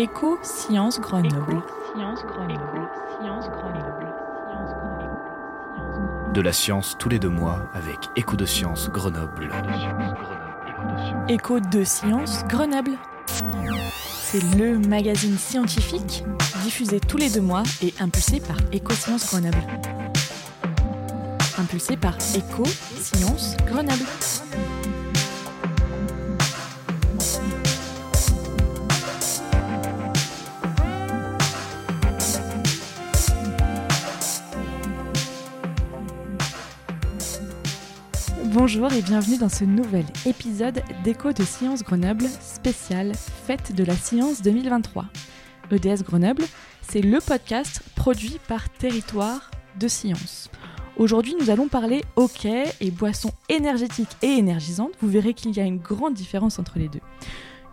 Éco Sciences Grenoble. De la science tous les deux mois avec Écho de Sciences Grenoble. Écho de Sciences Grenoble. C'est le magazine scientifique diffusé tous les deux mois et impulsé par Éco Sciences Grenoble. Impulsé par Éco Sciences Grenoble. Bonjour et bienvenue dans ce nouvel épisode d'Écho de Sciences Grenoble spécial Fête de la Science 2023. EDS Grenoble, c'est le podcast produit par Territoire de Science. Aujourd'hui, nous allons parler hockey et boissons énergétiques et énergisantes. Vous verrez qu'il y a une grande différence entre les deux.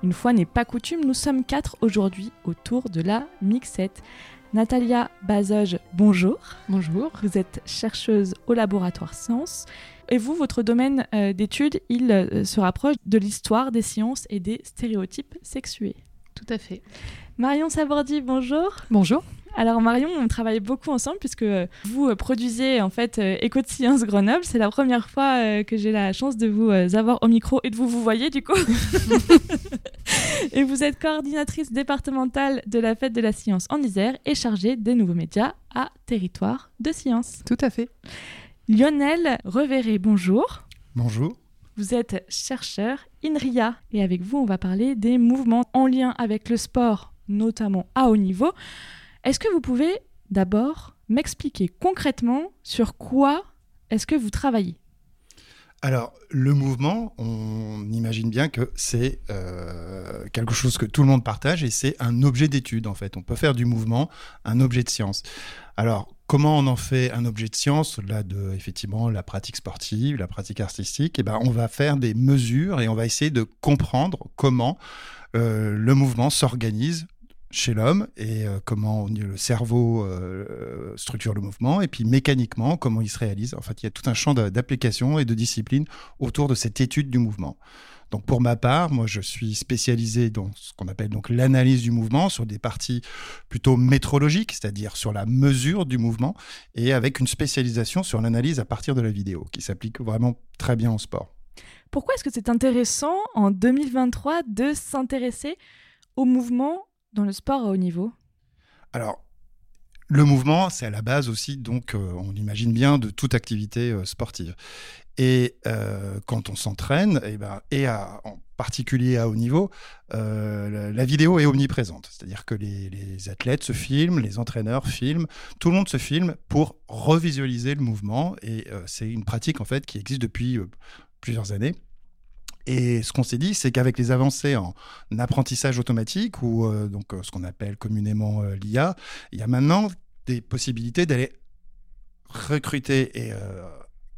Une fois n'est pas coutume, nous sommes quatre aujourd'hui autour de la mixette. Natalia Bazoge, bonjour. Bonjour. Vous êtes chercheuse au laboratoire Sciences. Et vous, votre domaine euh, d'étude, il euh, se rapproche de l'histoire des sciences et des stéréotypes sexués. Tout à fait. Marion Sabordi, bonjour. Bonjour. Alors Marion, on travaille beaucoup ensemble puisque euh, vous produisez en fait Éco de Sciences Grenoble. C'est la première fois que j'ai la chance de vous avoir au micro et de vous vous voyez du coup. et vous êtes coordinatrice départementale de la Fête de la Science en Isère et chargée des nouveaux médias à Territoire de Science. Tout à fait. Lionel Reverré, bonjour. Bonjour. Vous êtes chercheur INRIA et avec vous, on va parler des mouvements en lien avec le sport, notamment à haut niveau. Est-ce que vous pouvez d'abord m'expliquer concrètement sur quoi est-ce que vous travaillez? Alors, le mouvement, on imagine bien que c'est euh, quelque chose que tout le monde partage et c'est un objet d'étude en fait. On peut faire du mouvement un objet de science. Alors, comment on en fait un objet de science? Au-delà de effectivement la pratique sportive, la pratique artistique Eh ben, on va faire des mesures et on va essayer de comprendre comment euh, le mouvement s'organise chez l'homme et euh, comment le cerveau euh, structure le mouvement et puis mécaniquement comment il se réalise. En fait, il y a tout un champ d'application et de discipline autour de cette étude du mouvement. Donc pour ma part, moi je suis spécialisé dans ce qu'on appelle donc l'analyse du mouvement sur des parties plutôt métrologiques, c'est-à-dire sur la mesure du mouvement et avec une spécialisation sur l'analyse à partir de la vidéo qui s'applique vraiment très bien au sport. Pourquoi est-ce que c'est intéressant en 2023 de s'intéresser au mouvement dans le sport à haut niveau Alors, le mouvement, c'est à la base aussi, donc euh, on imagine bien, de toute activité euh, sportive. Et euh, quand on s'entraîne, et, eh ben, et en particulier à haut niveau, la, vidéo est omniprésente. C'est-à-dire que les, les, athlètes se filment, les entraîneurs filment, tout le monde se filme pour revisualiser le mouvement. Et c'est une pratique en fait qui existe depuis plusieurs années. Et ce qu'on s'est dit, c'est qu'avec les avancées en apprentissage automatique, ou euh, donc euh, ce qu'on appelle communément euh, l'IA, il y a maintenant des possibilités d'aller recruter et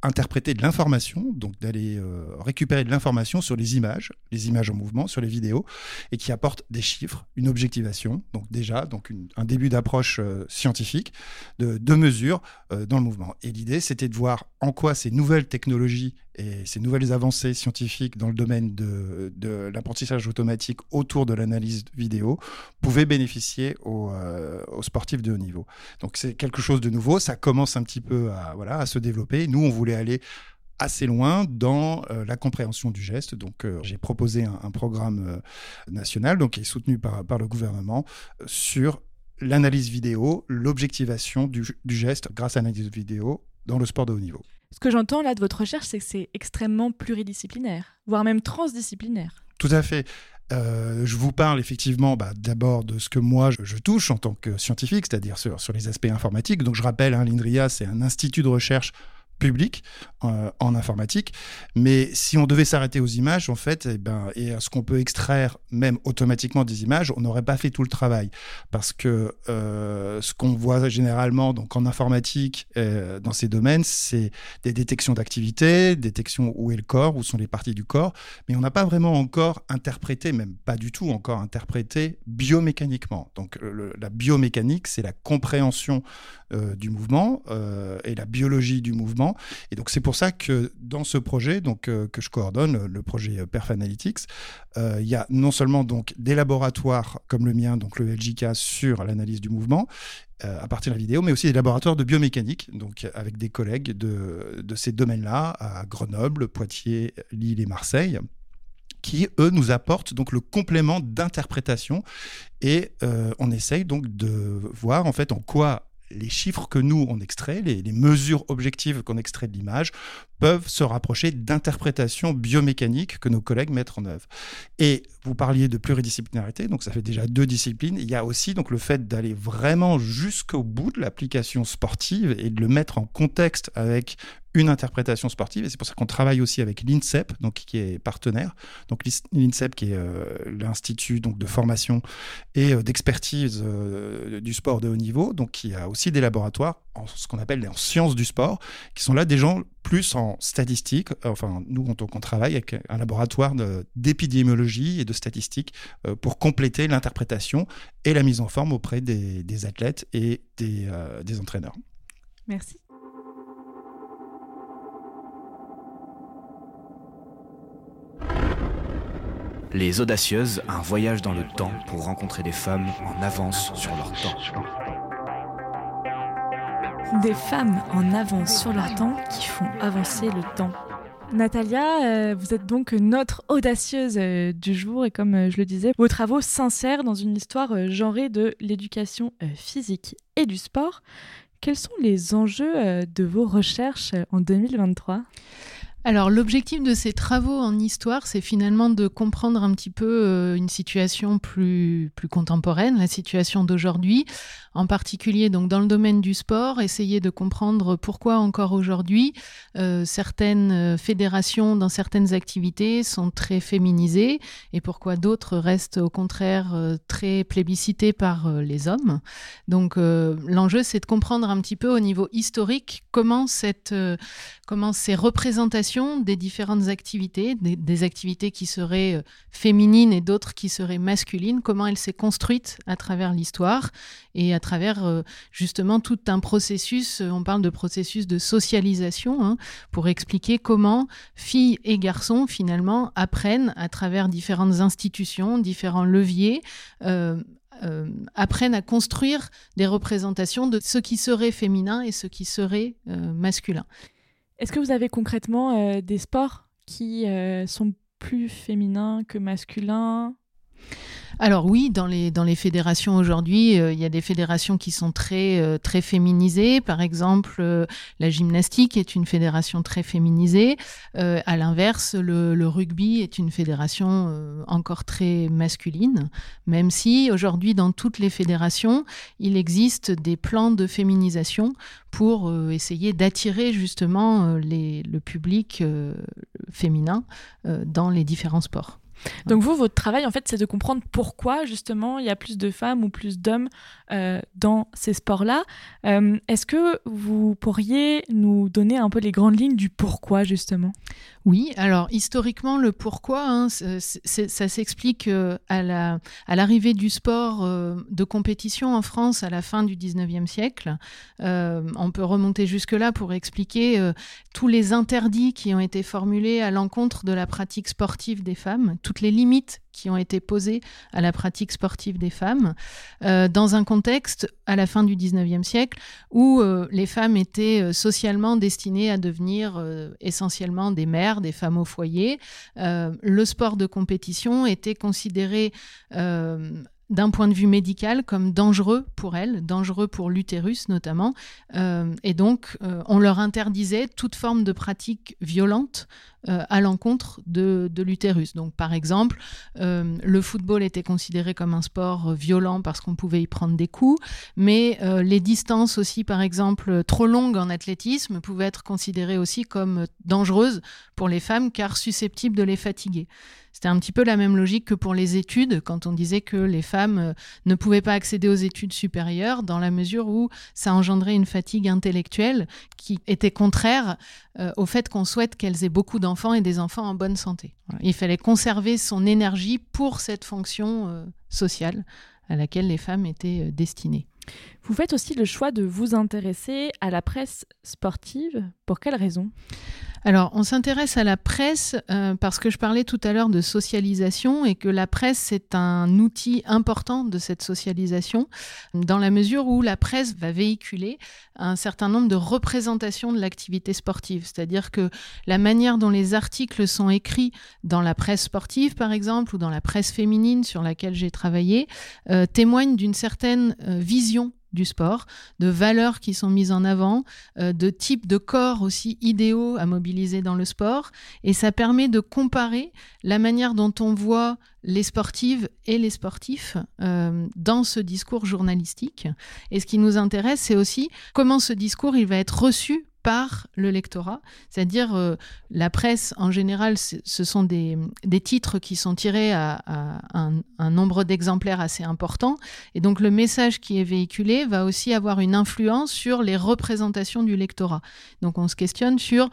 interpréter de l'information, donc d'aller récupérer de l'information sur les images, les images en mouvement, sur les vidéos, et qui apporte des chiffres, une objectivation, donc déjà donc un début d'approche scientifique, de, de mesures dans le mouvement. Et l'idée, c'était de voir en quoi ces nouvelles technologies et ces nouvelles avancées scientifiques dans le domaine de, de l'apprentissage automatique autour de l'analyse vidéo pouvaient bénéficier aux, euh, aux, sportifs de haut niveau. Donc c'est quelque chose de nouveau, ça commence un petit peu à, voilà, à se développer. Nous, on voulait aller assez loin dans euh, la compréhension du geste. Donc, euh, j'ai proposé un, un programme national, donc qui est soutenu par, par le gouvernement, sur l'analyse vidéo, l'objectivation du, du, geste grâce à l'analyse vidéo dans le sport de haut niveau. Ce que j'entends là de votre recherche, c'est que c'est extrêmement pluridisciplinaire, voire même transdisciplinaire. Tout à fait. Euh, je vous parle effectivement bah, d'abord de ce que moi je, touche en tant que scientifique, c'est-à-dire sur, les aspects informatiques. Donc je rappelle, hein, l'INRIA, c'est un institut de recherche public euh, en informatique. Mais si on devait s'arrêter aux images, en fait, et, eh ben, et à ce qu'on peut extraire même automatiquement des images, on n'aurait pas fait tout le travail. Parce que euh, ce qu'on voit généralement donc en informatique euh, dans ces domaines, c'est des détections d'activité, détection où est le corps, où sont les parties du corps, mais on n'a pas vraiment encore interprété, même pas du tout encore interprété biomécaniquement. Donc la biomécanique, c'est la compréhension du mouvement et la biologie du mouvement. Et donc c'est pour ça que dans ce projet donc, que je coordonne, le projet Perf Analytics, il y a non seulement donc des laboratoires comme le mien, donc le LJK, sur l'analyse du mouvement, euh, à partir de la vidéo, mais aussi des laboratoires de biomécanique, donc avec des collègues de, de ces domaines-là à Grenoble, Poitiers, Lille et Marseille qui, eux, nous apportent donc le complément d'interprétation et euh, on essaye donc de voir en fait en quoi les chiffres que nous on extrait, les, les mesures objectives qu'on extrait de l'image peuvent se rapprocher d'interprétations biomécaniques que nos collègues mettent en œuvre. Et vous parliez de pluridisciplinarité, donc ça fait déjà deux disciplines. Il y a aussi donc le fait d'aller vraiment jusqu'au bout de l'application sportive et de le mettre en contexte avec une interprétation sportive et c'est pour ça qu'on travaille aussi avec l'INSEP donc qui est partenaire donc l'INSEP qui est euh, l'institut donc de formation et euh, d'expertise euh, du sport de haut niveau donc qui a aussi des laboratoires en ce qu'on appelle en sciences du sport qui sont là des gens plus en statistiques. Enfin, nous, on, on travaille avec un laboratoire d'épidémiologie et de statistiques pour compléter l'interprétation et la mise en forme auprès des, athlètes et des, des entraîneurs. Merci. Les Audacieuses, un voyage dans le temps pour rencontrer des femmes en avance sur leur temps. Des femmes en avance sur leur temps qui font avancer le temps. Natalia, euh, vous êtes donc notre audacieuse euh, du jour et comme euh, je le disais, vos travaux s'insèrent dans une histoire genrée de l'éducation physique et du sport. Quels sont les enjeux de vos recherches en 2023 alors l'objectif de ces travaux en histoire, c'est finalement de comprendre un petit peu euh, une situation plus, plus contemporaine, la situation d'aujourd'hui, en particulier donc dans le domaine du sport, essayer de comprendre pourquoi encore aujourd'hui euh, certaines euh, fédérations dans certaines activités sont très féminisées et pourquoi d'autres restent au contraire très plébiscitées par les hommes. Donc l'enjeu c'est de comprendre un petit peu au niveau historique comment ces représentations des différentes activités, des, activités qui seraient euh, féminines et d'autres qui seraient masculines, comment elle s'est construite à travers l'histoire et à travers euh, justement tout un processus, euh, on parle de processus de socialisation, hein, pour expliquer comment filles et garçons finalement apprennent à travers différentes institutions, différents leviers, apprennent à construire des représentations de ce qui serait féminin et ce qui serait masculin. Est-ce que vous avez concrètement euh, des sports qui euh, sont plus féminins que masculins? Alors oui, dans les, dans les fédérations aujourd'hui, euh, il y a des fédérations qui sont très, euh, très féminisées. Par exemple, euh, la gymnastique est une fédération très féminisée. à l'inverse, le, rugby est une fédération encore très masculine, même si aujourd'hui, dans toutes les fédérations, il existe des plans de féminisation pour essayer d'attirer justement le public féminin dans les différents sports. Donc vous, votre travail, en fait, c'est de comprendre pourquoi justement il y a plus de femmes ou plus d'hommes euh, dans ces sports-là. Euh, est-ce que vous pourriez nous donner un peu les grandes lignes du pourquoi justement? Oui, alors historiquement, le pourquoi, hein, ça s'explique euh, à l'arrivée du sport de compétition en France à la fin du 19e siècle. on peut remonter jusque-là pour expliquer tous les interdits qui ont été formulés à l'encontre de la pratique sportive des femmes toutes les limites qui ont été posées à la pratique sportive des femmes, euh, dans un contexte à la fin du 19e siècle où euh, les femmes étaient euh, socialement destinées à devenir essentiellement des mères, des femmes au foyer. le sport de compétition était considéré d'un point de vue médical comme dangereux pour elles, dangereux pour l'utérus notamment. Euh, et donc, euh, on leur interdisait toute forme de pratique violente euh, à l'encontre de, de l'utérus. Donc, par exemple, le football était considéré comme un sport violent parce qu'on pouvait y prendre des coups, mais les distances aussi, par exemple, trop longues en athlétisme pouvaient être considérées aussi comme dangereuses pour les femmes car susceptibles de les fatiguer. C'était un petit peu la même logique que pour les études, quand on disait que les femmes euh, ne pouvaient pas accéder aux études supérieures, dans la mesure où ça engendrait une fatigue intellectuelle qui était contraire euh, au fait qu'on souhaite qu'elles aient beaucoup d'enfants et des enfants en bonne santé. Il fallait conserver son énergie pour cette fonction euh, sociale à laquelle les femmes étaient destinées. Vous faites aussi le choix de vous intéresser à la presse sportive. Pour quelle raison? Alors, on s'intéresse à la presse euh, parce que je parlais tout à l'heure de socialisation et que la presse, c'est un outil important de cette socialisation, dans la mesure où la presse va véhiculer un certain nombre de représentations de l'activité sportive. C'est-à-dire que la manière dont les articles sont écrits dans la presse sportive, par exemple, ou dans la presse féminine sur laquelle j'ai travaillé, euh, témoigne d'une certaine euh, vision du sport, de valeurs qui sont mises en avant, euh, de types de corps aussi idéaux à mobiliser dans le sport. Et ça permet de comparer la manière dont on voit les sportives et les sportifs euh, dans ce discours journalistique. Et ce qui nous intéresse, c'est aussi comment ce discours il va être reçu par le lectorat, c'est-à-dire euh, la presse en général, ce sont des, titres qui sont tirés à, un, nombre d'exemplaires assez important, et donc le message qui est véhiculé va aussi avoir une influence sur les représentations du lectorat. Donc on se questionne sur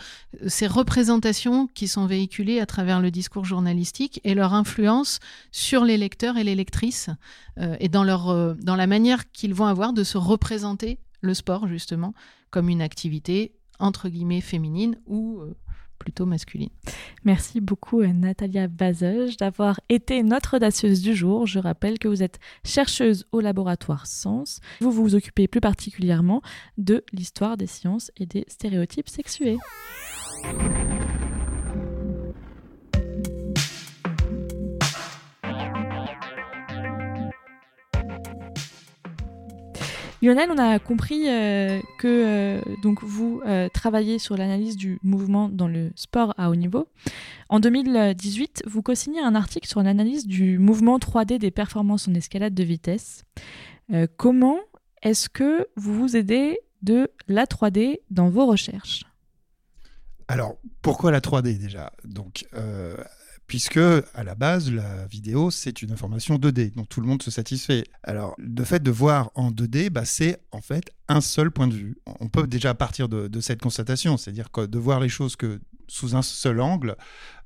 ces représentations qui sont véhiculées à travers le discours journalistique et leur influence sur les lecteurs et les lectrices, euh, et dans, leur, euh, dans la manière qu'ils vont avoir de se représenter le sport justement comme une activité entre guillemets féminine ou euh, plutôt masculine. Merci beaucoup euh, Natalia Bazeuge d'avoir été notre audacieuse du jour. Je rappelle que vous êtes chercheuse au laboratoire Sens. Vous vous occupez plus particulièrement de l'histoire des sciences et des stéréotypes sexués. Lionel, on a compris euh, que euh, donc vous euh, travaillez sur l'analyse du mouvement dans le sport à haut niveau. En 2018, vous co-signez un article sur l'analyse du mouvement 3D des performances en escalade de vitesse. comment est-ce que vous vous aidez de la 3D dans vos recherches? Alors, pourquoi la 3D déjà? Donc, puisque à la base, la vidéo, c'est une information 2D, dont tout le monde se satisfait. Alors, le fait de voir en 2D, bah, c'est en fait un seul point de vue. On peut déjà partir de, cette constatation, c'est-à-dire que de voir les choses que sous un seul angle,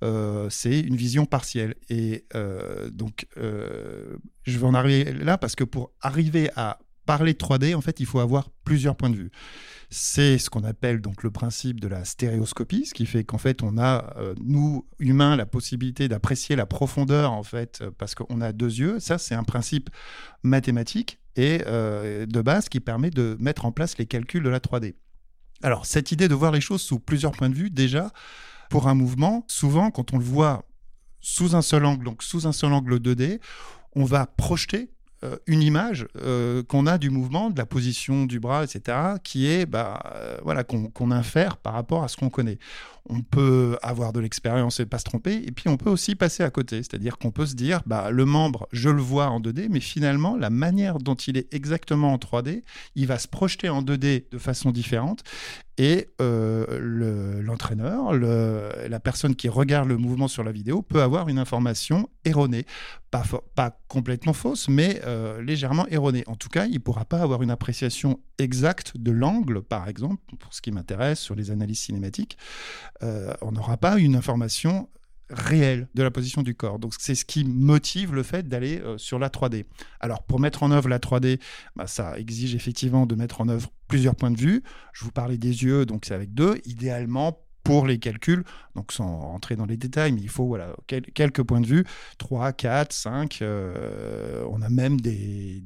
euh, c'est une vision partielle. Et euh, donc, euh, je vais en arriver là parce que pour arriver à parler de 3D, en fait, il faut avoir plusieurs points de vue. C'est ce qu'on appelle donc le principe de la stéréoscopie, ce qui fait qu'en fait, on a, euh, nous, humains, la possibilité d'apprécier la profondeur, en fait, euh, parce qu'on a deux yeux. Ça, c'est un principe mathématique et euh, de base qui permet de mettre en place les calculs de la 3D. Alors, cette idée de voir les choses sous plusieurs points de vue, déjà, pour un mouvement, souvent, quand on le voit sous un seul angle, donc sous un seul angle 2D, on va projeter euh, une image euh, qu'on a du mouvement, de la position du bras, etc., qui est bah, euh, voilà qu'on infère par rapport à ce qu'on connaît. On peut avoir de l'expérience et pas se tromper, et puis on peut aussi passer à côté, c'est-à-dire qu'on peut se dire bah, le membre, je le vois en 2D, mais finalement la manière dont il est exactement en 3D, il va se projeter en 2D de façon différente, et euh, l'entraîneur, la personne qui regarde le mouvement sur la vidéo peut avoir une information erronée. Pas, pas complètement fausse, mais euh, légèrement erronée. En tout cas, il ne pourra pas avoir une appréciation exacte de l'angle, par exemple, pour ce qui m'intéresse sur les analyses cinématiques. Euh, on n'aura pas une information réel de la position du corps. Donc c'est ce qui motive le fait d'aller euh, sur la 3D. Alors pour mettre en œuvre la 3D, bah, ça exige effectivement de mettre en œuvre plusieurs points de vue. Je vous parlais des yeux, donc c'est avec deux. Idéalement, pour les calculs. Donc sans rentrer dans les détails, mais il faut voilà, quelques points de vue, 3, 4, 5. on a même des,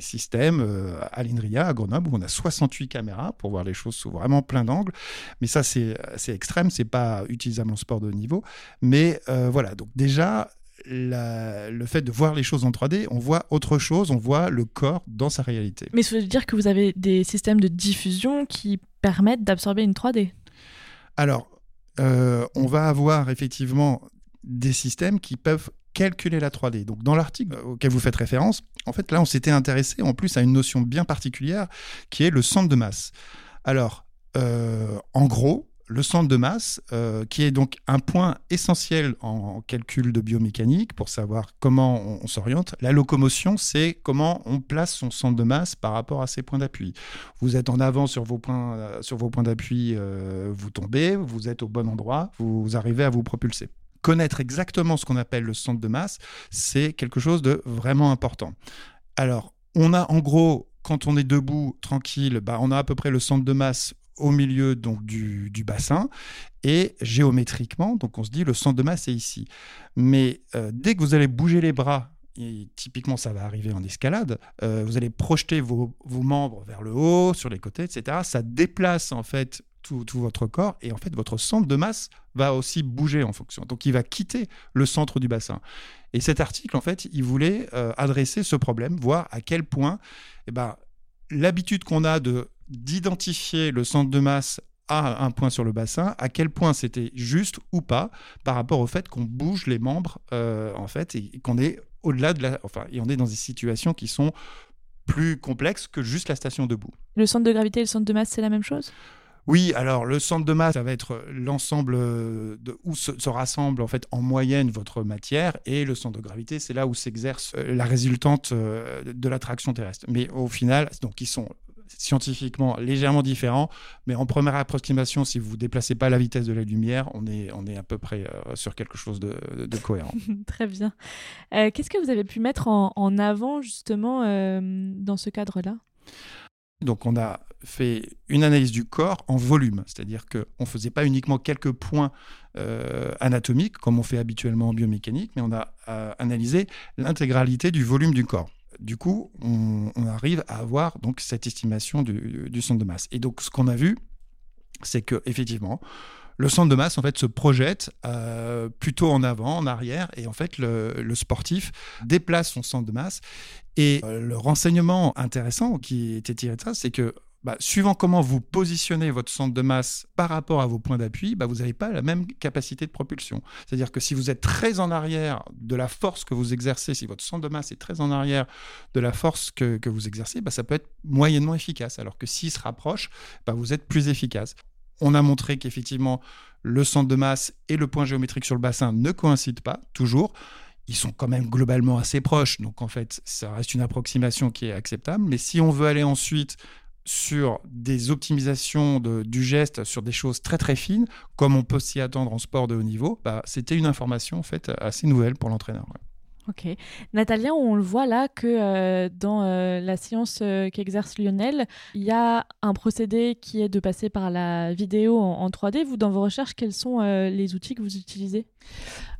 systèmes euh, à l'INRIA, à Grenoble, où on a 68 caméras pour voir les choses sous vraiment plein d'angles. Mais ça, c'est extrême, c'est pas utilisable en sport de haut niveau. Mais euh, voilà, donc déjà, le fait de voir les choses en 3D, on voit autre chose, on voit le corps dans sa réalité. Mais ça veut dire que vous avez des systèmes de diffusion qui permettent d'absorber une 3D alors, euh, on va avoir effectivement des systèmes qui peuvent calculer la 3D. Donc dans l'article auquel vous faites référence, en fait là on s'était intéressé en plus à une notion bien particulière qui est le centre de masse. Alors euh, en gros, le centre de masse, euh, qui est donc un point essentiel en, calcul de biomécanique pour savoir comment on, s'oriente. La locomotion, c'est comment on place son centre de masse par rapport à ses points d'appui. Vous êtes en avant sur vos points, euh, sur vos points d'appui, euh, vous tombez, vous êtes au bon endroit, vous arrivez à vous propulser. Connaître exactement ce qu'on appelle le centre de masse, c'est quelque chose de vraiment important. Alors, On a en gros, quand on est debout, tranquille, bah, on a à peu près le centre de masse au milieu donc du, bassin et géométriquement, donc on se dit le centre de masse est ici. Mais euh, dès que vous allez bouger les bras, et typiquement ça va arriver en escalade, euh, vous allez projeter vos, membres vers le haut, sur les côtés, etc. Ça déplace en fait tout, votre corps et en fait votre centre de masse va aussi bouger en fonction. Donc il va quitter le centre du bassin. Et cet article en fait, il voulait euh, adresser ce problème, voir à quel point eh ben, l'habitude qu'on a de d'identifier le centre de masse à un point sur le bassin, à quel point c'était juste ou pas par rapport au fait qu'on bouge les membres euh, en fait et, qu'on est au-delà de la, enfin, et on est dans des situations qui sont plus complexes que juste la station debout. Le centre de gravité et le centre de masse, c'est la même chose? Oui, alors le centre de masse, ça va être l'ensemble de où se, rassemble en fait en moyenne votre matière et le centre de gravité, c'est là où s'exerce euh, la résultante euh, de l'attraction terrestre. Mais au final, donc ils sont scientifiquement légèrement différents, mais en première approximation, si vous ne déplacez pas la vitesse de la lumière, on est, à peu près euh, sur quelque chose de, cohérent. Très bien. Qu'est-ce que vous avez pu mettre en, avant justement dans ce cadre-là? Donc on a fait une analyse du corps en volume, c'est-à-dire qu'on ne faisait pas uniquement quelques points euh, anatomiques comme on fait habituellement en biomécanique, mais on a euh, analysé l'intégralité du volume du corps. Du coup, on, arrive à avoir donc cette estimation du, du centre de masse. Et donc ce qu'on a vu, c'est que effectivement, le centre de masse en fait se projette euh, plutôt en avant, en arrière, et en fait le, sportif déplace son centre de masse. Et euh, le renseignement intéressant qui était tiré de ça, c'est que bah, suivant comment vous positionnez votre centre de masse par rapport à vos points d'appui, bah, vous n'avez pas la même capacité de propulsion. C'est-à-dire que si vous êtes très en arrière de la force que vous exercez, si votre centre de masse est très en arrière de la force que, vous exercez, bah, ça peut être moyennement efficace. Alors que s'il se rapproche, vous êtes plus efficace on a montré qu'effectivement, le centre de masse et le point géométrique sur le bassin ne coïncident pas toujours. Ils sont quand même globalement assez proches, donc en fait, ça reste une approximation qui est acceptable. Mais si on veut aller ensuite sur des optimisations du geste, sur des choses très très fines, comme on peut s'y attendre en sport de haut niveau, bah, c'était une information en assez nouvelle pour l'entraîneur. Ok. Natalia, on le voit là que euh, dans euh, la science euh, qu'exerce Lionel, il y a un procédé qui est de passer par la vidéo en, 3D. Vous, dans vos recherches, quels sont les outils que vous utilisez?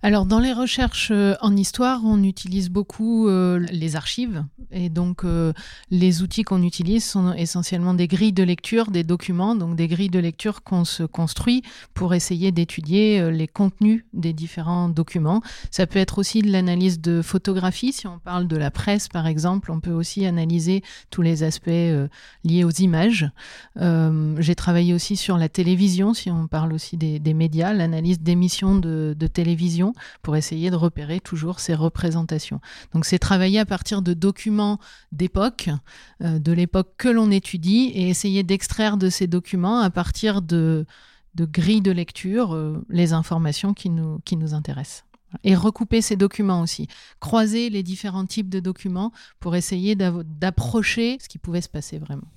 Alors dans les recherches en histoire, on utilise beaucoup les archives et donc les outils qu'on utilise sont essentiellement des grilles de lecture des documents, donc des grilles de lecture qu'on se construit pour essayer d'étudier les contenus des différents documents. Ça peut être aussi de l'analyse de photographie. Si on parle de la presse, par exemple, on peut aussi analyser tous les aspects euh, liés aux images. Euh, j'ai travaillé aussi sur la télévision, si on parle aussi des, médias, l'analyse d'émissions de, télévision pour essayer de repérer toujours ces représentations. Donc c'est travailler à partir de documents d'époque, euh, de l'époque que l'on étudie, et essayer d'extraire de ces documents à partir de, de grilles de lecture les informations qui nous, qui nous intéressent. Et recouper ces documents aussi. Croiser les différents types de documents pour essayer d'approcher ce qui pouvait se passer vraiment.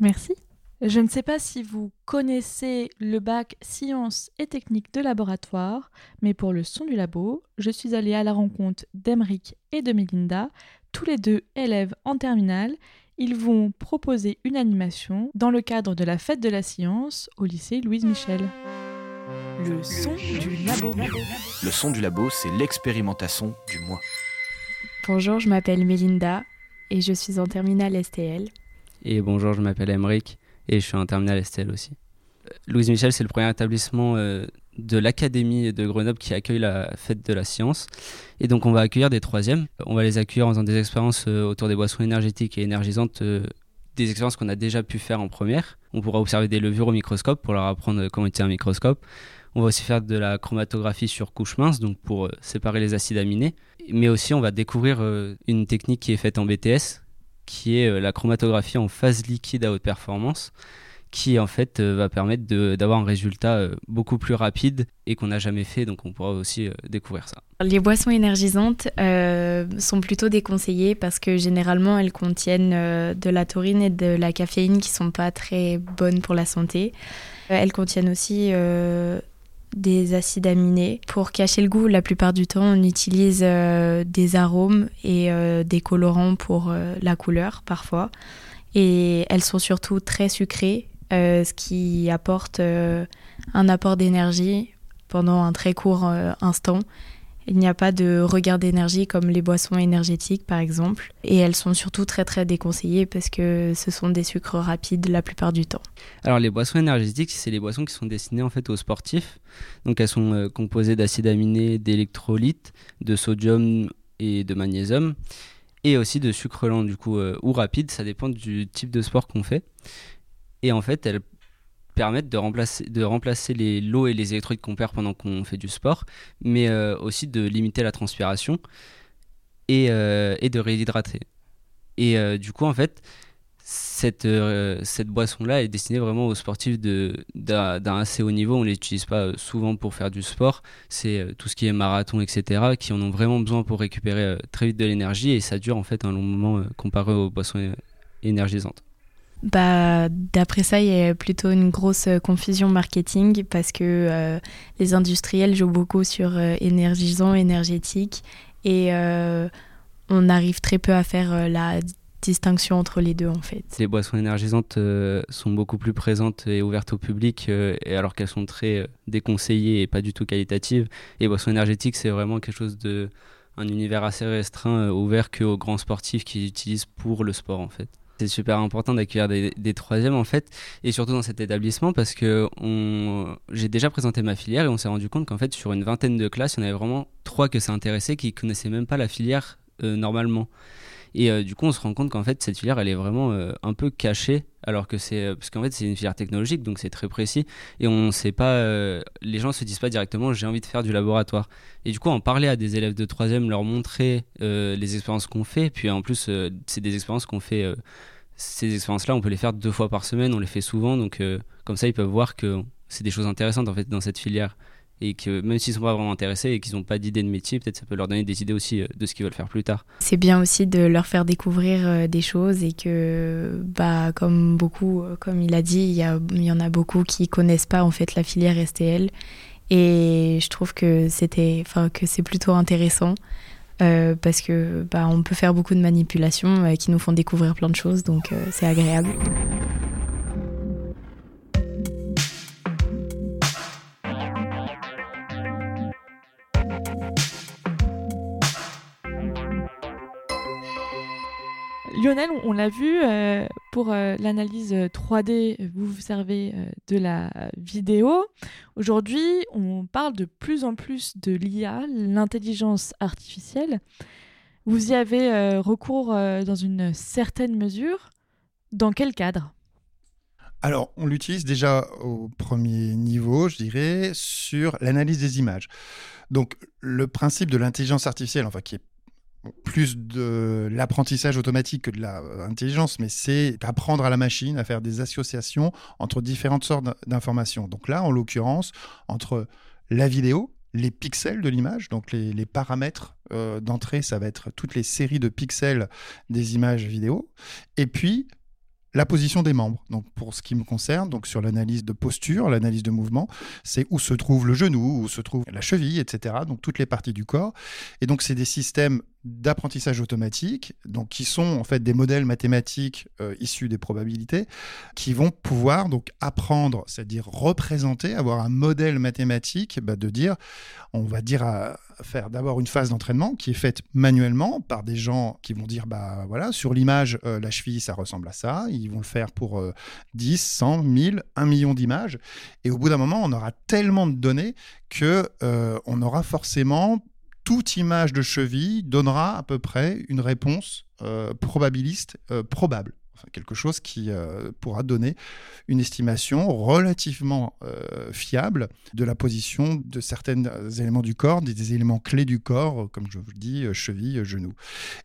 Merci. Je ne sais pas si vous connaissez le bac sciences et techniques de laboratoire, mais pour le son du labo, je suis allée à la rencontre d'Emeric et de Melinda, tous les deux élèves en terminale. Ils vont proposer une animation dans le cadre de la fête de la science au lycée Louise Michel. Le son du labo. Le son du labo, c'est l'expérimentation du moi. Bonjour, je m'appelle Melinda et je suis en terminale STL. Et bonjour, je m'appelle Emeric et je suis en terminale STL aussi. Euh, Louise Michel, c'est le premier établissement euh, de l'Académie de Grenoble qui accueille la fête de la science. Et donc on va accueillir des troisièmes. On va les accueillir en faisant des expériences euh, autour des boissons énergétiques et énergisantes des expériences qu'on a déjà pu faire en première. On pourra observer des levures au microscope pour leur apprendre comment utiliser un microscope. On va aussi faire de la chromatographie sur couche mince, donc pour euh, séparer les acides aminés. Mais aussi, on va découvrir euh, une technique qui est faite en BTS, qui est euh, la chromatographie en phase liquide à haute performance, qui en fait va permettre d'avoir un résultat beaucoup plus rapide et qu'on n'a jamais fait, donc on pourra aussi découvrir ça. Les boissons énergisantes sont plutôt déconseillées parce que généralement elles contiennent de la taurine et de la caféine qui sont pas très bonnes pour la santé. elles contiennent aussi des acides aminés. Pour cacher le goût, la plupart du temps, on utilise des arômes et des colorants pour la couleur parfois. Et elles sont surtout très sucrées, ce qui apporte un apport d'énergie pendant un très court instant il n'y a pas de regain d'énergie comme les boissons énergétiques par exemple. Et elles sont surtout très très déconseillées parce que ce sont des sucres rapides la plupart du temps. Alors les boissons énergétiques, c'est les boissons qui sont destinées en fait aux sportifs. Donc elles sont euh, composées d'acides aminés, d'électrolytes, de sodium et de magnésium. Et aussi de sucre lent du coup euh, ou rapide, ça dépend du type de sport qu'on fait. Et en fait, elles permettent de remplacer, de remplacer les lots et les électrolytes qu'on perd pendant qu'on fait du sport, mais euh, aussi de limiter la transpiration et, euh, et de réhydrater. Et euh, du coup, en fait, cette, cette boisson-là est destinée vraiment aux sportifs d'un assez haut niveau. On ne l'utilise pas souvent pour faire du sport. C'est tout ce qui est marathon, etc., qui en ont vraiment besoin pour récupérer très vite de l'énergie et ça dure en fait un long moment comparé aux boissons énergisantes. Bah, d'après ça, il y a plutôt une grosse euh, confusion marketing parce que euh, les industriels jouent beaucoup sur euh, énergisant, énergétique et on arrive très peu à faire la distinction entre les deux en fait. Les boissons énergisantes sont beaucoup plus présentes et ouvertes au public alors qu'elles sont très déconseillées et pas du tout qualitatives. Les boissons énergétiques, c'est vraiment quelque chose de un univers assez restreint, ouvert qu'aux grands sportifs qui l'utilisent pour le sport en fait. C'est super important d'accueillir des, troisièmes en fait, et surtout dans cet établissement parce que j'ai déjà présenté ma filière et on s'est rendu compte qu'en fait sur une vingtaine de classes, il y en avait vraiment trois que ça intéressait qui connaissaient même pas la filière euh, normalement. Et euh, du coup, on se rend compte qu'en fait, cette filière, elle est vraiment euh, un peu cachée, alors que c'est. parce qu'en fait, c'est une filière technologique, donc c'est très précis. Et on sait pas. les gens se disent pas directement, j'ai envie de faire du laboratoire. Et du coup, en parler à des élèves de troisième, leur montrer les expériences qu'on fait, puis en plus, c'est des expériences qu'on fait. ces expériences-là, on peut les faire deux fois par semaine, on les fait souvent, donc comme ça, ils peuvent voir que c'est des choses intéressantes en fait dans cette filière et que même s'ils sont pas vraiment intéressés et qu'ils n'ont pas d'idée de métier, peut-être ça peut leur donner des idées aussi euh, de ce qu'ils veulent faire plus tard. C'est bien aussi de leur faire découvrir euh, des choses et que, bah, comme beaucoup, euh, comme il a dit, il y, il y en a beaucoup qui connaissent pas en fait la filière STL et je trouve que c'était, enfin, que c'est plutôt intéressant. parce que bah, on peut faire beaucoup de manipulations qui nous font découvrir plein de choses, donc c'est agréable. Lionel, on l'a vu euh, pour euh, l'analyse 3D, vous vous servez euh, de la vidéo. Aujourd'hui, on parle de plus en plus de l'IA, l'intelligence artificielle. Vous y avez recours dans une certaine mesure. Dans quel cadre? Alors, on l'utilise déjà au premier niveau, je dirais, sur l'analyse des images. Donc, le principe de l'intelligence artificielle, enfin, qui est plus de l'apprentissage automatique que de l'intelligence, mais c'est apprendre à la machine à faire des associations entre différentes sortes d'informations. Donc là, en l'occurrence, entre la vidéo, les pixels de l'image, donc les, paramètres euh, d'entrée, ça va être toutes les séries de pixels des images vidéo, et puis la position des membres. Donc pour ce qui me concerne, donc sur l'analyse de posture, l'analyse de mouvement, c'est où se trouve le genou, où se trouve la cheville, etc. Donc toutes les parties du corps. Et donc c'est des systèmes d'apprentissage automatique, donc qui sont en fait des modèles mathématiques euh, issus des probabilités, qui vont pouvoir donc apprendre, c'est-à-dire représenter, avoir un modèle mathématique, bah, de dire, on va dire à faire d'abord une phase d'entraînement qui est faite manuellement par des gens qui vont dire, bah voilà, sur l'image, euh, la cheville, ça ressemble à ça, ils vont le faire pour 10, 100, 1000, 1 million d'images, et au bout d'un moment, on aura tellement de données que euh, on aura forcément toute image de cheville donnera à peu près une réponse euh, probabiliste euh, probable. Quelque chose qui euh, pourra donner une estimation relativement fiable de la position de certains éléments du corps, des, éléments clés du corps, comme je vous dis, cheville, genou.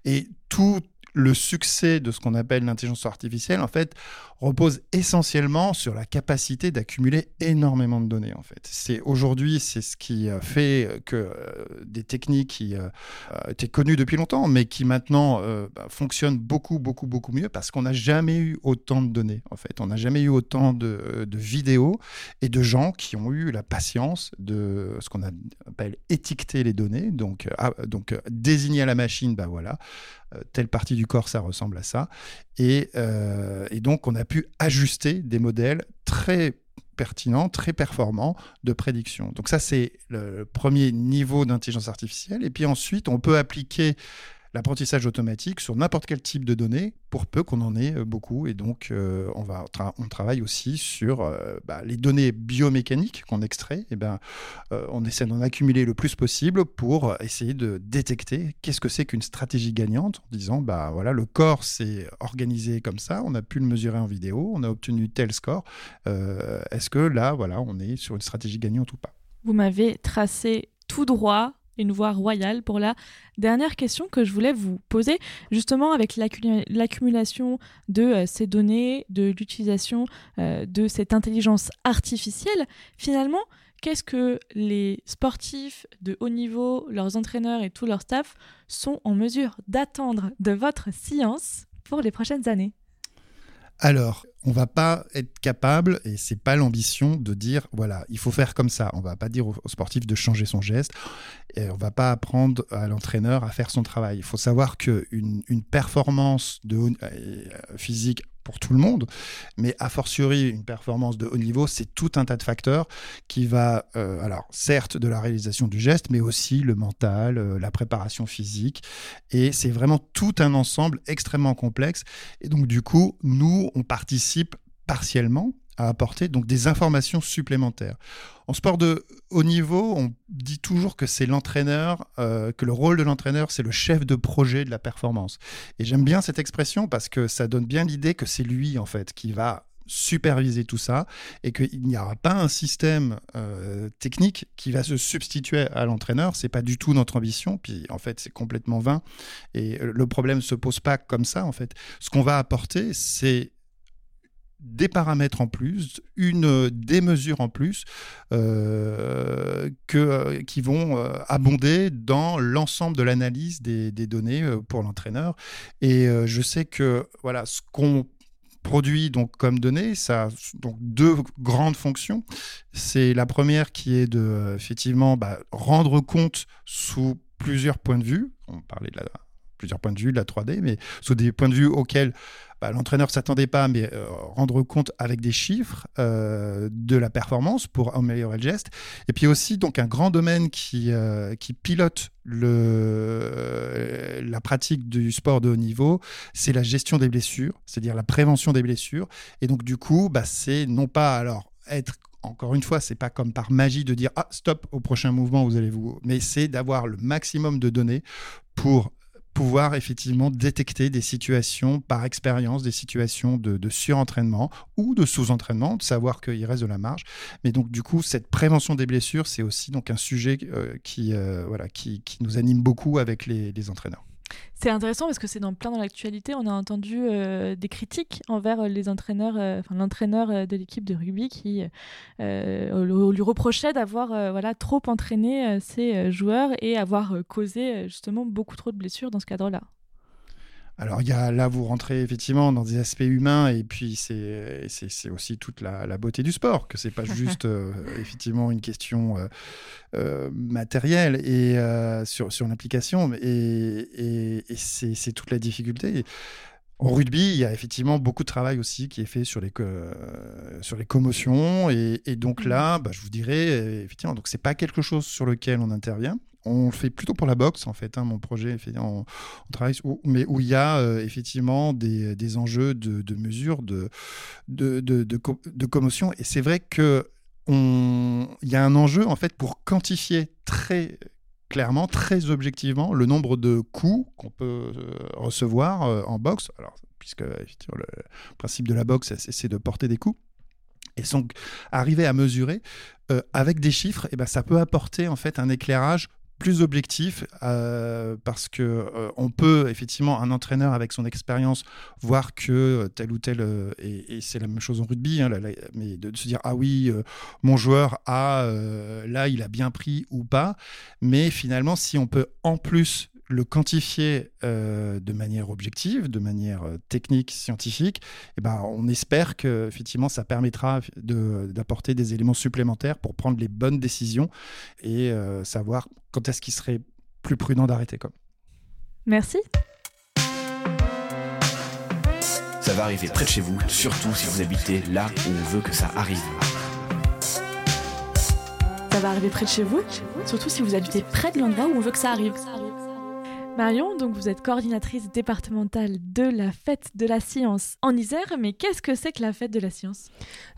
Et tout le succès de ce qu'on appelle l'intelligence artificielle, en fait, repose essentiellement sur la capacité d'accumuler énormément de données. En fait, c'est aujourd'hui, c'est ce qui euh, fait que euh, des techniques qui euh, étaient connues depuis longtemps, mais qui maintenant bah, fonctionnent beaucoup, beaucoup, beaucoup mieux parce qu'on n'a jamais eu autant de données. En fait, on n'a jamais eu autant de, de, vidéos et de gens qui ont eu la patience de ce qu'on appelle étiqueter les données, donc, ah, donc désigner à la machine, bah voilà telle partie du corps, ça ressemble à ça. Euh, et, donc, on a pu ajuster des modèles très pertinents, très performants de prédiction. Donc ça, c'est le premier niveau d'intelligence artificielle. Et puis ensuite, on peut appliquer l'apprentissage automatique sur n'importe quel type de données, pour peu qu'on en ait euh, beaucoup. Et donc, euh, on, va on travaille aussi sur euh, bah, les données biomécaniques qu'on extrait. Et ben, on essaie d'en accumuler le plus possible pour essayer de détecter qu'est-ce que c'est qu'une stratégie gagnante, en disant, bah voilà, le corps s'est organisé comme ça, on a pu le mesurer en vidéo, on a obtenu tel score. Est-ce que là, voilà, on est sur une stratégie gagnante ou pas? Vous m'avez tracé tout droit une voie royale pour la dernière question que je voulais vous poser, justement avec l'accumulation de euh, ces données, de l'utilisation euh, de cette intelligence artificielle. Finalement, qu'est-ce que les sportifs de haut niveau, leurs entraîneurs et tout leur staff sont en mesure d'attendre de votre science pour les prochaines années? Alors, on va pas être capable, et c'est pas l'ambition de dire voilà, il faut faire comme ça. On va pas dire au, sportif de changer son geste. Et on va pas apprendre à l'entraîneur à faire son travail. Il faut savoir qu'une une performance de, euh, physique pour tout le monde, mais a fortiori une performance de haut niveau, c'est tout un tas de facteurs qui va, euh, alors certes de la réalisation du geste, mais aussi le mental, euh, la préparation physique, et c'est vraiment tout un ensemble extrêmement complexe. Et donc du coup, nous, on participe partiellement à apporter donc des informations supplémentaires. En sport de haut niveau, on dit toujours que c'est l'entraîneur, euh, que le rôle de l'entraîneur, c'est le chef de projet de la performance. Et j'aime bien cette expression parce que ça donne bien l'idée que c'est lui en fait qui va superviser tout ça et qu'il n'y aura pas un système euh, technique qui va se substituer à l'entraîneur. C'est pas du tout notre ambition. Puis en fait, c'est complètement vain. Et le problème se pose pas comme ça. En fait, ce qu'on va apporter, c'est des paramètres en plus, une, des mesures en plus euh, euh, qui vont euh, abonder dans l'ensemble de l'analyse des, des, données pour l'entraîneur. Et je sais que voilà, ce qu'on produit donc comme données, ça a donc deux grandes fonctions. C'est la première qui est de effectivement bah, rendre compte sous plusieurs points de vue. On parlait de la, plusieurs points de vue de la 3D, mais sous des points de vue auxquels bah, l'entraîneur s'attendait pas, mais euh, rendre compte avec des chiffres euh, de la performance pour améliorer le geste. Et puis aussi donc un grand domaine qui, euh, qui pilote le, la pratique du sport de haut niveau, c'est la gestion des blessures, c'est-à-dire la prévention des blessures. Et donc du coup, bah, c'est non pas alors être encore une fois, c'est pas comme par magie de dire ah stop au prochain mouvement vous allez vous, mais c'est d'avoir le maximum de données pour pouvoir effectivement détecter des situations par expérience, des situations de, surentraînement ou de sous-entraînement, de savoir qu'il reste de la marge. Mais donc du coup, cette prévention des blessures, c'est aussi donc un sujet euh, qui, euh, qui, nous anime beaucoup avec les entraîneurs. C'est intéressant parce que c'est dans plein dans l'actualité. On a entendu euh, des critiques envers les entraîneurs, euh, l'entraîneur euh, de l'équipe de rugby qui lui reprochait d'avoir voilà trop entraîné ses joueurs et avoir causé justement beaucoup trop de blessures dans ce cadre-là. Alors, y a, là, vous rentrez effectivement dans des aspects humains, et puis c'est aussi toute la, beauté du sport, que c'est pas juste euh, effectivement une question euh, euh, matérielle et sur, sur l'implication, et, et c'est toute la difficulté. Au rugby, il y a effectivement beaucoup de travail aussi qui est fait sur les, sur les commotions. Et, donc là, bah, je vous dirais, effectivement, donc c'est pas quelque chose sur lequel on intervient on le fait plutôt pour la boxe, en fait. Hein, mon projet, on, on travaille, mais où il y a euh, effectivement des, enjeux de, mesure, de, de, de, commotion. Et c'est vrai qu'il y a un enjeu, en fait, pour quantifier très clairement, très objectivement, le nombre de coups qu'on peut euh, recevoir euh, en boxe. Puisque le principe de la boxe, c'est de porter des coups. Et donc, arriver à mesurer avec des chiffres, eh ben, ça peut apporter en fait un éclairage plus objectif euh, parce que euh, on peut effectivement un entraîneur avec son expérience voir que tel ou tel et, c'est la même chose en rugby hein, mais de, se dire ah oui mon joueur a là il a bien pris ou pas. Mais finalement si on peut en plus le quantifier euh, de manière objective, de manière euh, technique, scientifique, eh ben, on espère que effectivement ça permettra d'apporter des éléments supplémentaires pour prendre les bonnes décisions et euh, savoir quand est-ce qu'il serait plus prudent d'arrêter. Comme. Merci. Ça va arriver près de chez vous, surtout si vous habitez là où on veut que ça arrive. Ça va arriver près de chez vous, surtout si vous habitez près de l'endroit où on veut que ça arrive. Marion, donc vous êtes coordinatrice départementale de la fête de la science en Isère, mais qu'est-ce que c'est que la fête de la science?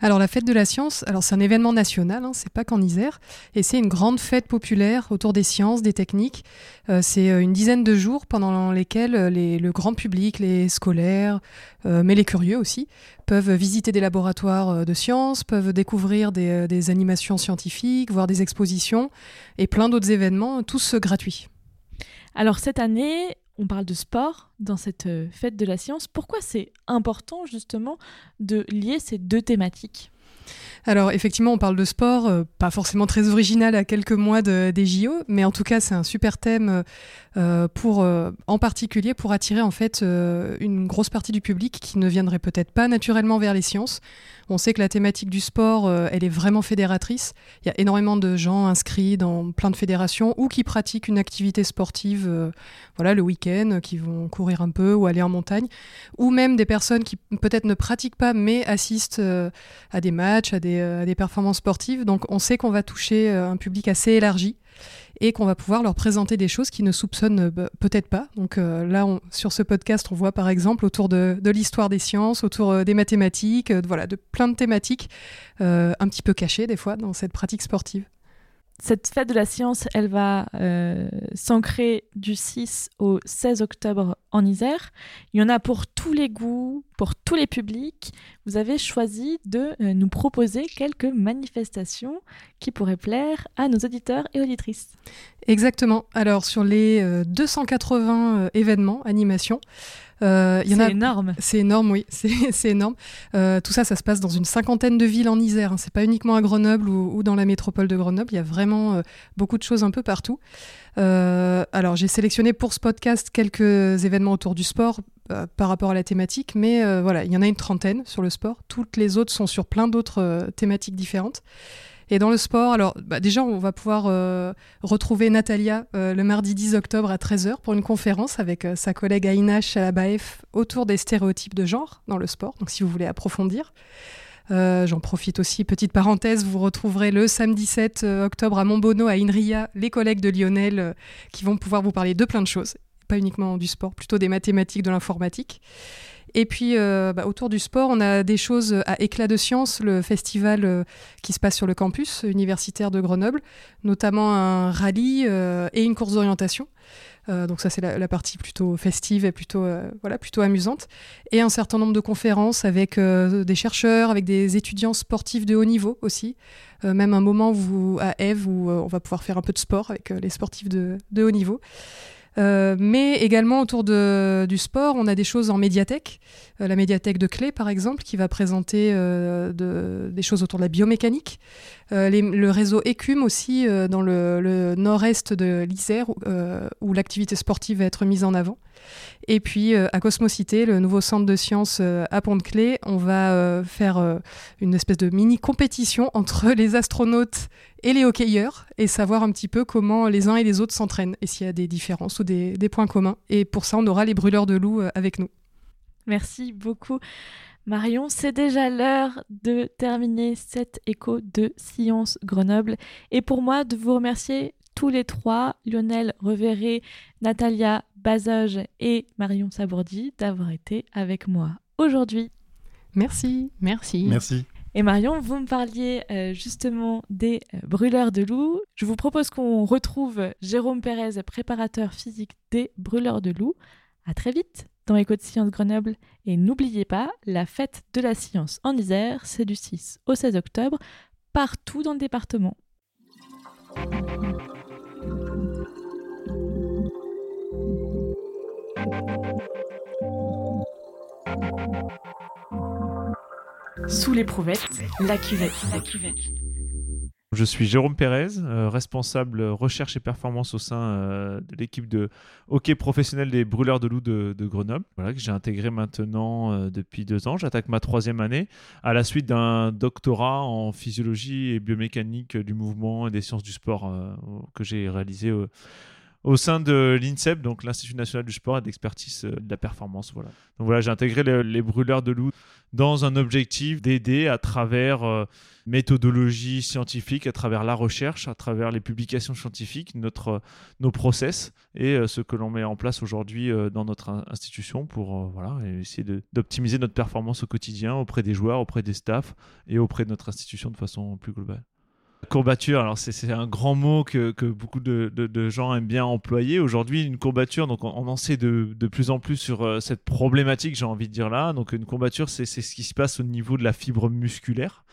Alors la fête de la science, alors c'est un événement national, hein, c'est pas qu'en Isère, et c'est une grande fête populaire autour des sciences, des techniques. Euh, c'est euh, une dizaine de jours pendant lesquels euh, le grand public, les scolaires, mais les curieux aussi, peuvent visiter des laboratoires de sciences, peuvent découvrir des, des animations scientifiques, voir des expositions et plein d'autres événements, tous gratuits. Alors cette année, on parle de sport dans cette euh, fête de la science. Pourquoi c'est important justement de lier ces deux thématiques? Alors effectivement, on parle de sport, euh, pas forcément très original à quelques mois des JO, mais en tout cas c'est un super thème euh, pour, en particulier pour attirer en fait une grosse partie du public qui ne viendrait peut-être pas naturellement vers les sciences. On sait que la thématique du sport, euh, elle est vraiment fédératrice. Il y a énormément de gens inscrits dans plein de fédérations ou qui pratiquent une activité sportive euh, voilà, le week-end, qui vont courir un peu ou aller en montagne, ou même des personnes qui peut-être ne pratiquent pas mais assistent euh, à des matchs, à des, à des performances sportives. Donc on sait qu'on va toucher un public assez élargi et qu'on va pouvoir leur présenter des choses qu'ils ne soupçonnent euh, bah, peut-être pas. Donc euh, là, sur ce podcast, on voit par exemple autour de, l'histoire des sciences, autour euh, des mathématiques, voilà, de plein de thématiques un petit peu cachées des fois dans cette pratique sportive. Cette fête de la science, elle va euh, s'ancrer du 6 au 16 octobre en Isère. Il y en a pour tous les goûts, pour tous les publics. Vous avez choisi de euh, nous proposer quelques manifestations qui pourraient plaire à nos auditeurs et auditrices. Exactement. Alors sur les 280 euh, événements, animations, euh, c'est énorme. C'est énorme, oui, c'est énorme. Euh, tout ça, ça se passe dans une cinquantaine de villes en Isère. Hein. C'est pas uniquement à Grenoble ou, dans la métropole de Grenoble. Il y a vraiment euh, beaucoup de choses un peu partout. alors, j'ai sélectionné pour ce podcast quelques événements autour du sport par rapport à la thématique, mais voilà, il y en a une trentaine sur le sport. Toutes les autres sont sur plein d'autres thématiques différentes. Et dans le sport, alors bah, déjà, on va pouvoir euh, retrouver Natalia euh, le mardi 10 octobre à 13h pour une conférence avec euh, sa collègue Aïna Chalabaef autour des stéréotypes de genre dans le sport. Donc si vous voulez approfondir. J'en profite aussi, petite parenthèse, vous retrouverez le samedi 7 octobre à Montbono, à Inria, les collègues de Lionel qui vont pouvoir vous parler de plein de choses, pas uniquement du sport, plutôt des mathématiques, de l'informatique. Et puis, euh, bah, autour du sport, on a des choses à éclat de science, le festival euh, qui se passe sur le campus universitaire de Grenoble, notamment un rallye euh, et une course d'orientation. donc ça, c'est la, partie plutôt festive et plutôt, voilà, plutôt amusante. Et un certain nombre de conférences avec des chercheurs, avec des étudiants sportifs de haut niveau aussi. même un moment où, à Eve où on va pouvoir faire un peu de sport avec les sportifs de, de haut niveau. Euh, mais également autour du sport, on a des choses en médiathèque. Euh, la médiathèque de Clé, par exemple, qui va présenter euh, de, des choses autour de la biomécanique. le réseau Écume aussi, dans le, nord-est de l'Isère, où l'activité sportive va être mise en avant. Et puis à Cosmocité, le nouveau centre de sciences à Pont-de-Clé, on va faire une espèce de mini compétition entre les astronautes et les hockeyeurs et savoir un petit peu comment les uns et les autres s'entraînent et s'il y a des différences ou des, points communs. Et pour ça, on aura les brûleurs de loups euh, avec nous. Merci beaucoup. Marion, c'est déjà l'heure de terminer cet écho de Science Grenoble. Et pour moi, de vous remercier tous les trois, Lionel Reverré, Natalia Bazoge et Marion Sabourdi, d'avoir été avec moi aujourd'hui. Merci. Merci. Merci. Et Marion, vous me parliez euh, justement des euh, brûleurs de loups. Je vous propose qu'on retrouve Jérôme Pérez, préparateur physique des brûleurs de loups. À très vite dans Éco de Science Grenoble. Et n'oubliez pas, la fête de la science en Isère, c'est du 6 au 16 octobre, partout dans le département. Sous l'éprouvette, la cuvette. La cuvette. Je suis Jérôme Pérez, euh, responsable recherche et performance au sein euh, de l'équipe de hockey professionnel des brûleurs de loups de, Grenoble, voilà, que j'ai intégré maintenant euh, depuis deux ans. J'attaque ma troisième année à la suite d'un doctorat en physiologie et biomécanique du mouvement et des sciences du sport que j'ai réalisé au sein de l'INSEP, donc l'Institut national du sport et d'expertise de la performance. Voilà. Donc voilà, j'ai intégré les, brûleurs de loups dans un objectif d'aider à travers euh, méthodologie scientifique, à travers la recherche, à travers les publications scientifiques, notre, nos process et euh, ce que l'on met en place aujourd'hui euh, dans notre institution pour voilà, essayer d'optimiser notre performance au quotidien auprès des joueurs, auprès des staffs et auprès de notre institution de façon plus globale. Courbature, alors c'est un grand mot que, que beaucoup de, de, gens aiment bien employer. Aujourd'hui, une courbature, donc on, en sait de, de, plus en plus sur euh, cette problématique, j'ai envie de dire là. Donc une courbature, c'est ce qui se passe au niveau de la fibre musculaire.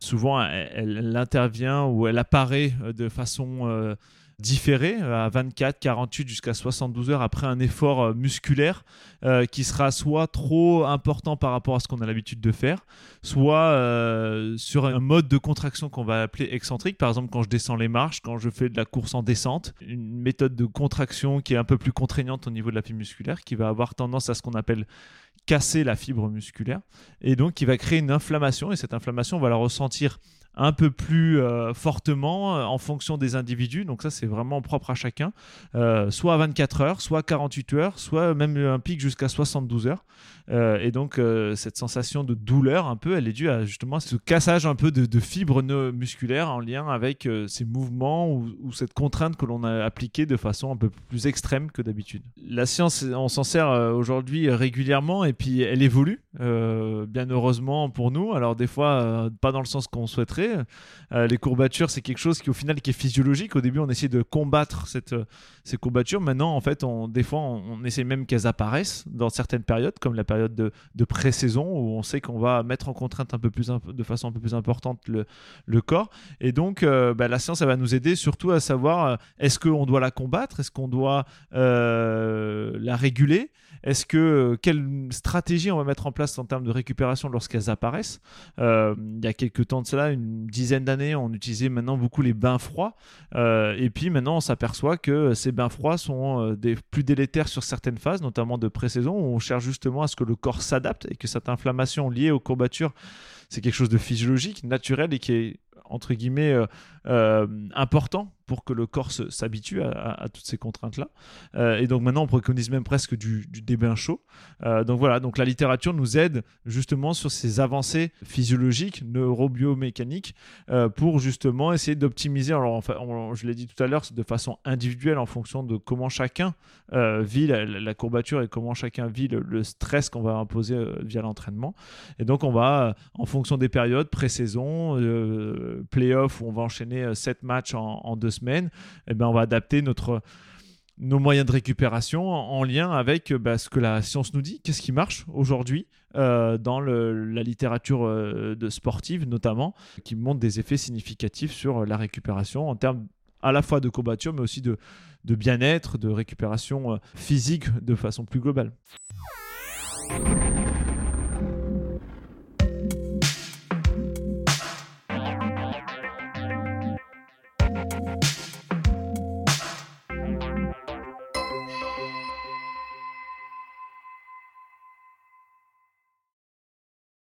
Souvent, elle, intervient ou elle apparaît euh, de façon euh, différé euh, à 24, 48 jusqu'à 72 heures après un effort euh, musculaire euh, qui sera soit trop important par rapport à ce qu'on a l'habitude de faire, soit sur un mode de contraction qu'on va appeler excentrique. Par exemple, quand je descends les marches, quand je fais de la course en descente, une méthode de contraction qui est un peu plus contraignante au niveau de la fibre musculaire, qui va avoir tendance à ce qu'on appelle casser la fibre musculaire et donc qui va créer une inflammation et cette inflammation on va la ressentir un peu plus euh, fortement euh, en fonction des individus. Donc ça, c'est vraiment propre à chacun. Euh, soit à 24 heures, soit 48 heures, soit même un pic jusqu'à 72 heures. et donc cette sensation de douleur un peu, elle est due à justement ce cassage un peu de, fibres musculaires en lien avec ces mouvements ou, cette contrainte que l'on a appliquée de façon un peu plus extrême que d'habitude. La science, on s'en sert aujourd'hui régulièrement et puis elle évolue, bien heureusement pour nous. Alors des fois, pas dans le sens qu'on souhaiterait euh, les courbatures, c'est quelque chose qui au final est physiologique. Au début, on essayait de combattre euh, ces courbatures. Maintenant, en fait, on, des fois, on, essaie même qu'elles apparaissent dans certaines périodes, comme la période de, de pré-saison, où on sait qu'on va mettre en contrainte un peu plus, de façon un peu plus importante le, le corps. Et donc, euh, bah, la science, elle va nous aider surtout à savoir est-ce qu'on doit la combattre, est-ce qu'on doit la réguler? Est-ce que euh, quelle stratégie on va mettre en place en termes de récupération lorsqu'elles apparaissent? Euh, Il y a quelques temps de cela, une dizaine d'années, on utilisait maintenant beaucoup les bains froids. Euh, et puis maintenant, on s'aperçoit que ces bains froids sont plus délétères sur certaines phases, notamment de pré-saison, où on cherche justement à ce que le corps s'adapte et que cette inflammation liée aux courbatures, c'est quelque chose de physiologique, naturel et qui est entre guillemets important pour que le corps s'habitue à, toutes ces contraintes-là. Euh, et donc maintenant, on préconise même presque du, du débain chaud. Euh, donc voilà, donc la littérature nous aide justement sur ces avancées physiologiques, neurobiomécaniques, euh, pour justement essayer d'optimiser, alors enfin, je l'ai dit tout à l'heure, de façon individuelle en fonction de comment chacun vit la, courbature et comment chacun vit le, stress qu'on va imposer via l'entraînement. Et donc on va, en fonction des périodes, pré-saison, play-off, où on va enchaîner 7 matchs en, en deux semaines, eh ben, on va adapter notre, nos moyens de récupération en, lien avec bah, ce que la science nous dit, qu'est-ce qui marche aujourd'hui euh, dans la littérature euh, sportive notamment, qui montre des effets significatifs sur la récupération en termes à la fois de courbature, mais aussi de, bien-être, de récupération euh, physique de façon plus globale.